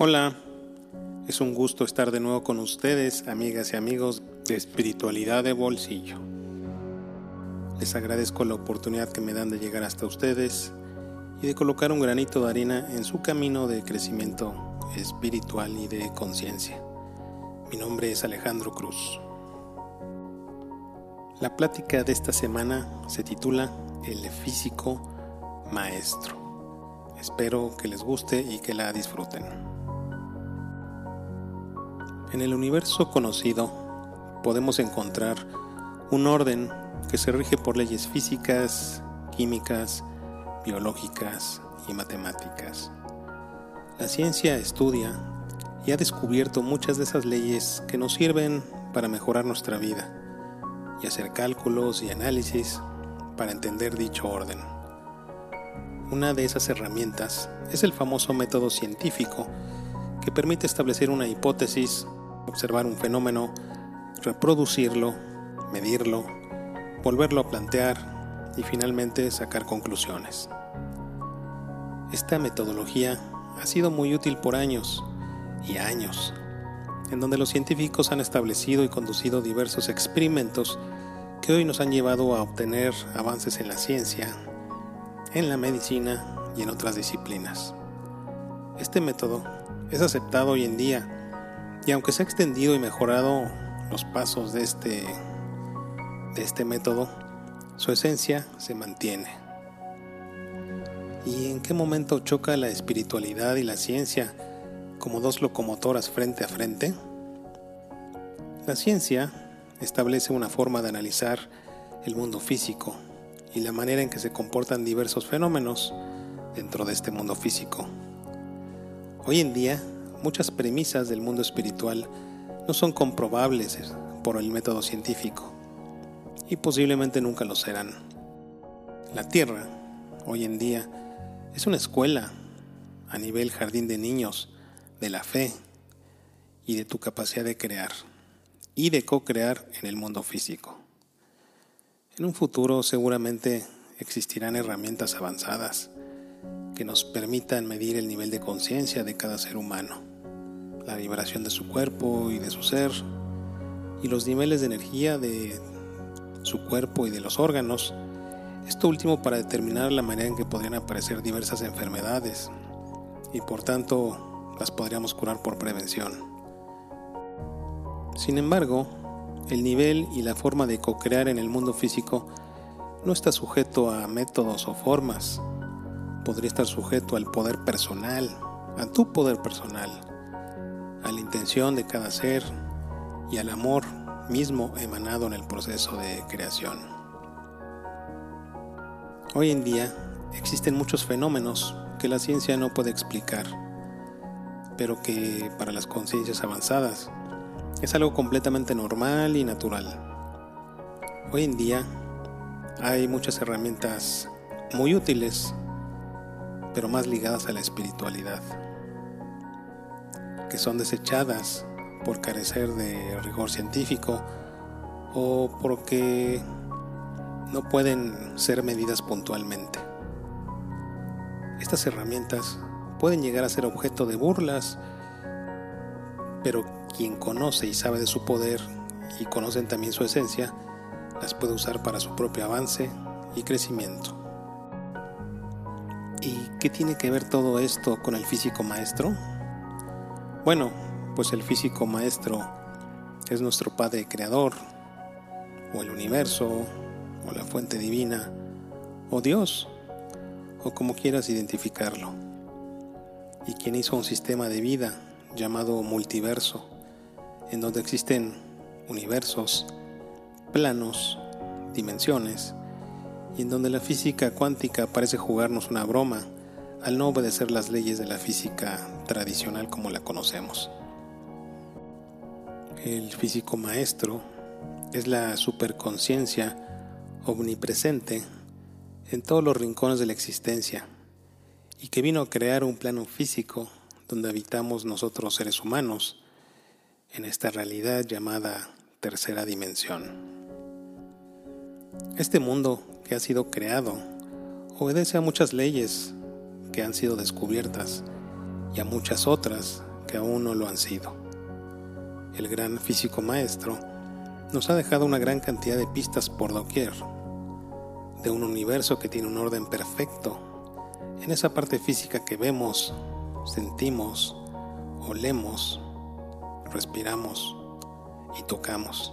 Hola, es un gusto estar de nuevo con ustedes, amigas y amigos de Espiritualidad de Bolsillo. Les agradezco la oportunidad que me dan de llegar hasta ustedes y de colocar un granito de arena en su camino de crecimiento espiritual y de conciencia. Mi nombre es Alejandro Cruz. La plática de esta semana se titula El físico maestro. Espero que les guste y que la disfruten. En el universo conocido podemos encontrar un orden que se rige por leyes físicas, químicas, biológicas y matemáticas. La ciencia estudia y ha descubierto muchas de esas leyes que nos sirven para mejorar nuestra vida y hacer cálculos y análisis para entender dicho orden. Una de esas herramientas es el famoso método científico que permite establecer una hipótesis observar un fenómeno, reproducirlo, medirlo, volverlo a plantear y finalmente sacar conclusiones. Esta metodología ha sido muy útil por años y años, en donde los científicos han establecido y conducido diversos experimentos que hoy nos han llevado a obtener avances en la ciencia, en la medicina y en otras disciplinas. Este método es aceptado hoy en día y aunque se ha extendido y mejorado los pasos de este, de este método, su esencia se mantiene. ¿Y en qué momento choca la espiritualidad y la ciencia como dos locomotoras frente a frente? La ciencia establece una forma de analizar el mundo físico y la manera en que se comportan diversos fenómenos dentro de este mundo físico. Hoy en día muchas premisas del mundo espiritual no son comprobables por el método científico y posiblemente nunca lo serán. La Tierra, hoy en día, es una escuela a nivel jardín de niños de la fe y de tu capacidad de crear y de co-crear en el mundo físico. En un futuro seguramente existirán herramientas avanzadas que nos permitan medir el nivel de conciencia de cada ser humano la vibración de su cuerpo y de su ser, y los niveles de energía de su cuerpo y de los órganos, esto último para determinar la manera en que podrían aparecer diversas enfermedades, y por tanto las podríamos curar por prevención. Sin embargo, el nivel y la forma de co-crear en el mundo físico no está sujeto a métodos o formas, podría estar sujeto al poder personal, a tu poder personal, a la intención de cada ser y al amor mismo emanado en el proceso de creación. Hoy en día existen muchos fenómenos que la ciencia no puede explicar, pero que para las conciencias avanzadas es algo completamente normal y natural. Hoy en día hay muchas herramientas muy útiles, pero más ligadas a la espiritualidad que son desechadas por carecer de rigor científico o porque no pueden ser medidas puntualmente. Estas herramientas pueden llegar a ser objeto de burlas, pero quien conoce y sabe de su poder y conocen también su esencia, las puede usar para su propio avance y crecimiento. ¿Y qué tiene que ver todo esto con el físico maestro? Bueno, pues el físico maestro es nuestro Padre Creador, o el universo, o la fuente divina, o Dios, o como quieras identificarlo, y quien hizo un sistema de vida llamado multiverso, en donde existen universos, planos, dimensiones, y en donde la física cuántica parece jugarnos una broma al no obedecer las leyes de la física tradicional como la conocemos. El físico maestro es la superconciencia omnipresente en todos los rincones de la existencia y que vino a crear un plano físico donde habitamos nosotros seres humanos en esta realidad llamada tercera dimensión. Este mundo que ha sido creado obedece a muchas leyes que han sido descubiertas y a muchas otras que aún no lo han sido. El gran físico maestro nos ha dejado una gran cantidad de pistas por doquier, de un universo que tiene un orden perfecto en esa parte física que vemos, sentimos, olemos, respiramos y tocamos.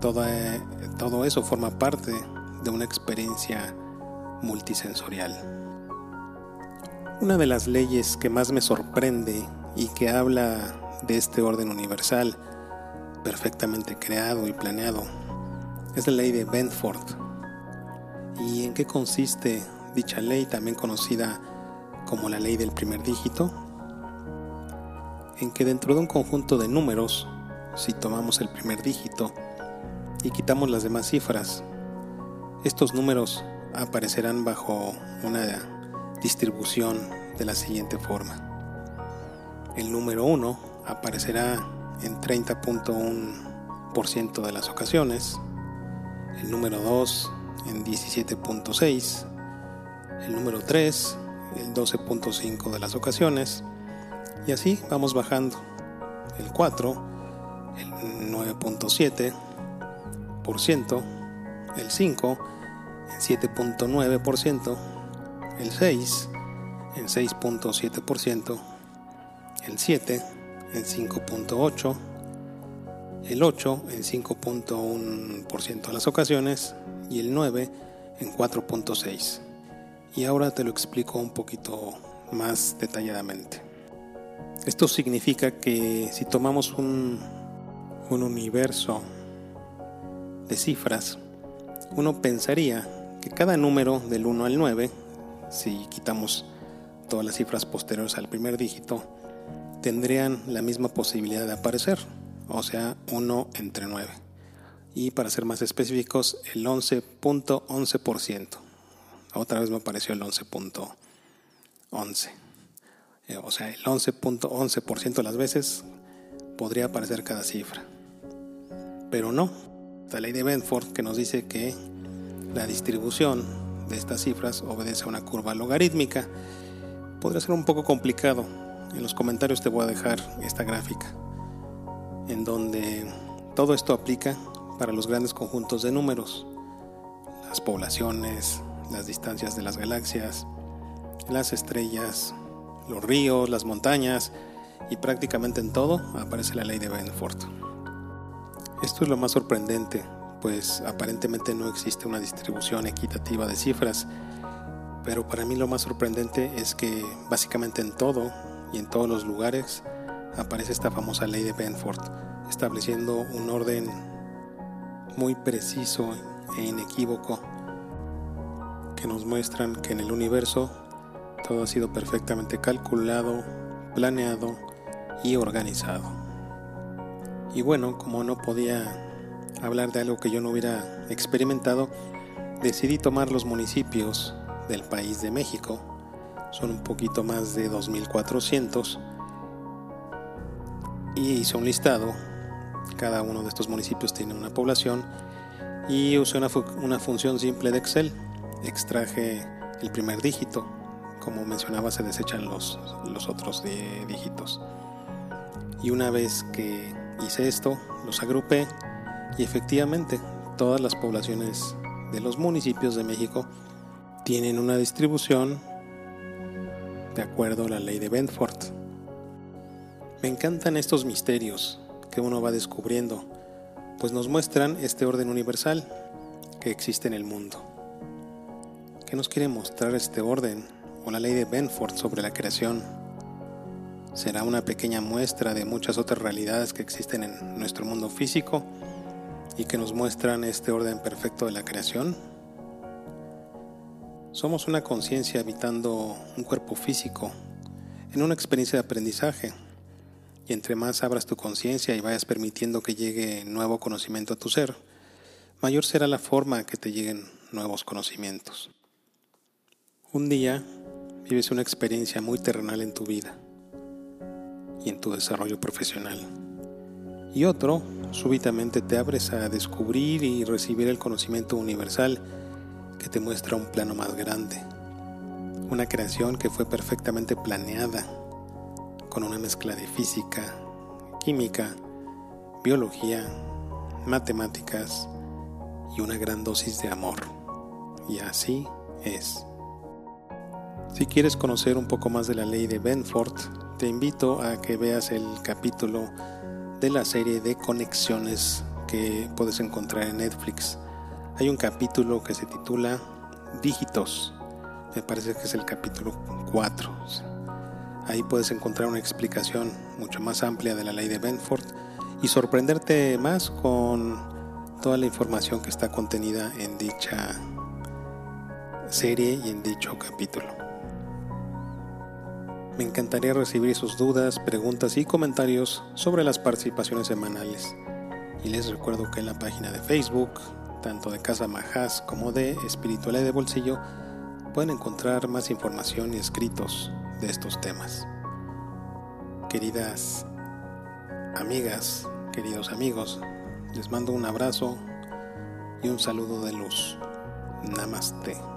Todo, todo eso forma parte de una experiencia multisensorial. Una de las leyes que más me sorprende y que habla de este orden universal perfectamente creado y planeado es la ley de Benford. ¿Y en qué consiste dicha ley, también conocida como la ley del primer dígito? En que dentro de un conjunto de números, si tomamos el primer dígito y quitamos las demás cifras, estos números aparecerán bajo una distribución de la siguiente forma. El número 1 aparecerá en 30.1% de las ocasiones, el número 2 en 17.6, el número 3 en 12.5 de las ocasiones, y así vamos bajando. El 4 el 9.7%, el 5 en 7.9%, el 6 en 6.7%, el 7 en 5.8%, el 8 en 5.1% de las ocasiones y el 9 en 4.6%. Y ahora te lo explico un poquito más detalladamente. Esto significa que si tomamos un, un universo de cifras, uno pensaría que cada número del 1 al 9, si quitamos todas las cifras posteriores al primer dígito, tendrían la misma posibilidad de aparecer, o sea, 1 entre 9. Y para ser más específicos, el 11.11%. Otra vez me apareció el 11.11. Eh, o sea, el 11.11% de las veces podría aparecer cada cifra. Pero no. La ley de Benford que nos dice que la distribución de estas cifras obedece a una curva logarítmica. Podría ser un poco complicado. En los comentarios te voy a dejar esta gráfica, en donde todo esto aplica para los grandes conjuntos de números, las poblaciones, las distancias de las galaxias, las estrellas, los ríos, las montañas y prácticamente en todo aparece la ley de Benford. Esto es lo más sorprendente pues aparentemente no existe una distribución equitativa de cifras. Pero para mí lo más sorprendente es que básicamente en todo y en todos los lugares aparece esta famosa ley de Benford, estableciendo un orden muy preciso e inequívoco que nos muestran que en el universo todo ha sido perfectamente calculado, planeado y organizado. Y bueno, como no podía hablar de algo que yo no hubiera experimentado, decidí tomar los municipios del país de México. Son un poquito más de 2.400. Y hice un listado. Cada uno de estos municipios tiene una población. Y usé una, función simple de Excel. Extraje el primer dígito. Como mencionaba, se desechan los, los otros dígitos. Y una vez que hice esto, los agrupé y efectivamente, todas las poblaciones de los municipios de México tienen una distribución de acuerdo a la ley de Benford. Me encantan estos misterios que uno va descubriendo, pues nos muestran este orden universal que existe en el mundo. ¿Qué nos quiere mostrar este orden o la ley de Benford sobre la creación? ¿Será una pequeña muestra de muchas otras realidades que existen en nuestro mundo físico? Y que nos muestran este orden perfecto de la creación? Somos una conciencia habitando un cuerpo físico en una experiencia de aprendizaje. Y entre más abras tu conciencia y vayas permitiendo que llegue nuevo conocimiento a tu ser, mayor será la forma que te lleguen nuevos conocimientos. Un día vives una experiencia muy terrenal en tu vida y en tu desarrollo profesional y otro, súbitamente te abres a descubrir y recibir el conocimiento universal que te muestra un plano más grande, una creación que fue perfectamente planeada, con una mezcla de física, química, biología, matemáticas y una gran dosis de amor. Y así es. Si quieres conocer un poco más de la ley de Benford, te invito a que veas el capítulo de la serie de conexiones que puedes encontrar en Netflix. Hay un capítulo que se titula Dígitos. Me parece que es el capítulo 4. Ahí puedes encontrar una explicación mucho más amplia de la ley de Benford y sorprenderte más con toda la información que está contenida en dicha serie y en dicho capítulo. Me encantaría recibir sus dudas, preguntas y comentarios sobre las participaciones semanales. Y les recuerdo que en la página de Facebook, tanto de Casa Majás como de Espiritualidad de Bolsillo, pueden encontrar más información y escritos de estos temas. Queridas amigas, queridos amigos, les mando un abrazo y un saludo de luz. Namaste.